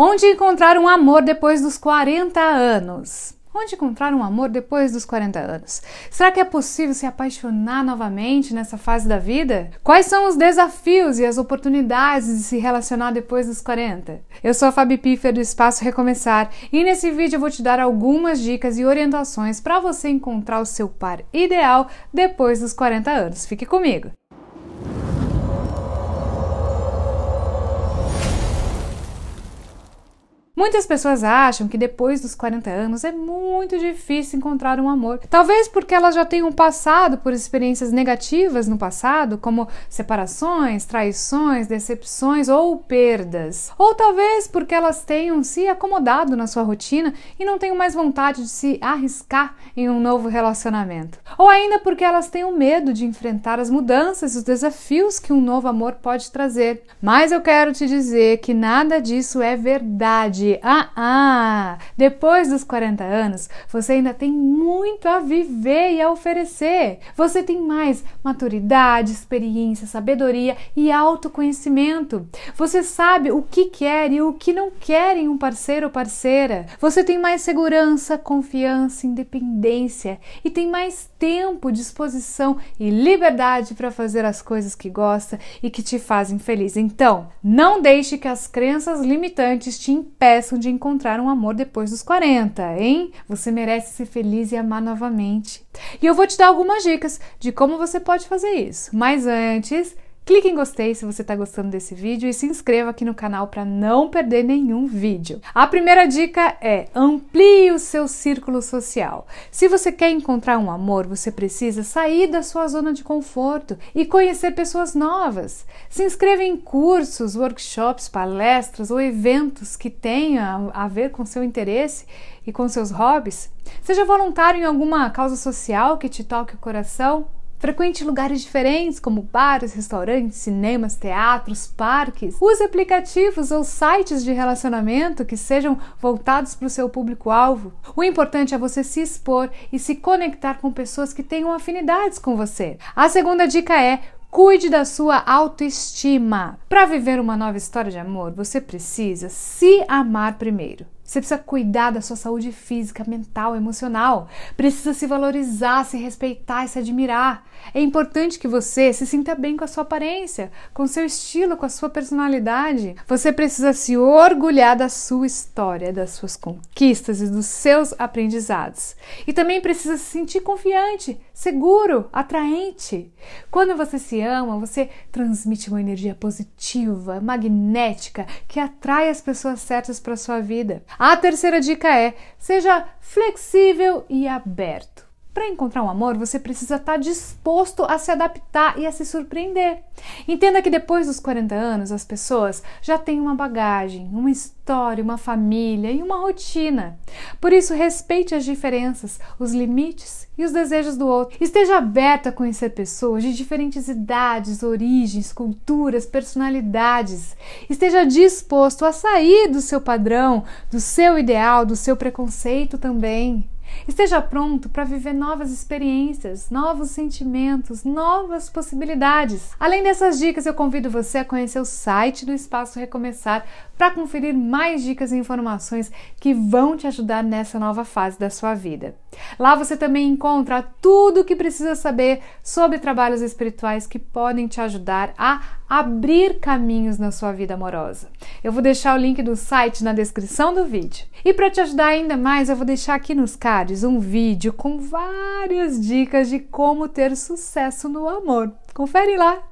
Onde encontrar um amor depois dos 40 anos? Onde encontrar um amor depois dos 40 anos? Será que é possível se apaixonar novamente nessa fase da vida? Quais são os desafios e as oportunidades de se relacionar depois dos 40? Eu sou a Fabi Piffer do Espaço Recomeçar e nesse vídeo eu vou te dar algumas dicas e orientações para você encontrar o seu par ideal depois dos 40 anos. Fique comigo! Muitas pessoas acham que depois dos 40 anos é muito difícil encontrar um amor. Talvez porque elas já tenham passado por experiências negativas no passado, como separações, traições, decepções ou perdas. Ou talvez porque elas tenham se acomodado na sua rotina e não tenham mais vontade de se arriscar em um novo relacionamento. Ou ainda porque elas tenham medo de enfrentar as mudanças e os desafios que um novo amor pode trazer. Mas eu quero te dizer que nada disso é verdade ah, ah, depois dos 40 anos, você ainda tem muito a viver e a oferecer. Você tem mais maturidade, experiência, sabedoria e autoconhecimento. Você sabe o que quer e o que não quer em um parceiro ou parceira. Você tem mais segurança, confiança, independência e tem mais tempo, disposição e liberdade para fazer as coisas que gosta e que te fazem feliz. Então, não deixe que as crenças limitantes te impeçam impeçam de encontrar um amor depois dos 40, hein? Você merece ser feliz e amar novamente. E eu vou te dar algumas dicas de como você pode fazer isso. Mas antes, Clique em gostei se você está gostando desse vídeo e se inscreva aqui no canal para não perder nenhum vídeo. A primeira dica é amplie o seu círculo social. Se você quer encontrar um amor, você precisa sair da sua zona de conforto e conhecer pessoas novas. Se inscreva em cursos, workshops, palestras ou eventos que tenham a ver com seu interesse e com seus hobbies. Seja voluntário em alguma causa social que te toque o coração Frequente lugares diferentes, como bares, restaurantes, cinemas, teatros, parques. Use aplicativos ou sites de relacionamento que sejam voltados para o seu público-alvo. O importante é você se expor e se conectar com pessoas que tenham afinidades com você. A segunda dica é Cuide da sua autoestima. Para viver uma nova história de amor, você precisa se amar primeiro. Você precisa cuidar da sua saúde física, mental, emocional. Precisa se valorizar, se respeitar e se admirar. É importante que você se sinta bem com a sua aparência, com seu estilo, com a sua personalidade. Você precisa se orgulhar da sua história, das suas conquistas e dos seus aprendizados. E também precisa se sentir confiante, seguro, atraente. Quando você se ama, você transmite uma energia positiva, magnética, que atrai as pessoas certas para sua vida. A terceira dica é: seja flexível e aberto. Para encontrar um amor, você precisa estar disposto a se adaptar e a se surpreender. Entenda que depois dos 40 anos, as pessoas já têm uma bagagem, uma história, uma família e uma rotina. Por isso, respeite as diferenças, os limites e os desejos do outro. Esteja aberta a conhecer pessoas de diferentes idades, origens, culturas, personalidades. Esteja disposto a sair do seu padrão, do seu ideal, do seu preconceito também. Esteja pronto para viver novas experiências, novos sentimentos, novas possibilidades. Além dessas dicas, eu convido você a conhecer o site do Espaço Recomeçar para conferir mais dicas e informações que vão te ajudar nessa nova fase da sua vida. Lá você também encontra tudo o que precisa saber sobre trabalhos espirituais que podem te ajudar a abrir caminhos na sua vida amorosa. Eu vou deixar o link do site na descrição do vídeo. E para te ajudar ainda mais, eu vou deixar aqui nos cards um vídeo com várias dicas de como ter sucesso no amor. Confere lá!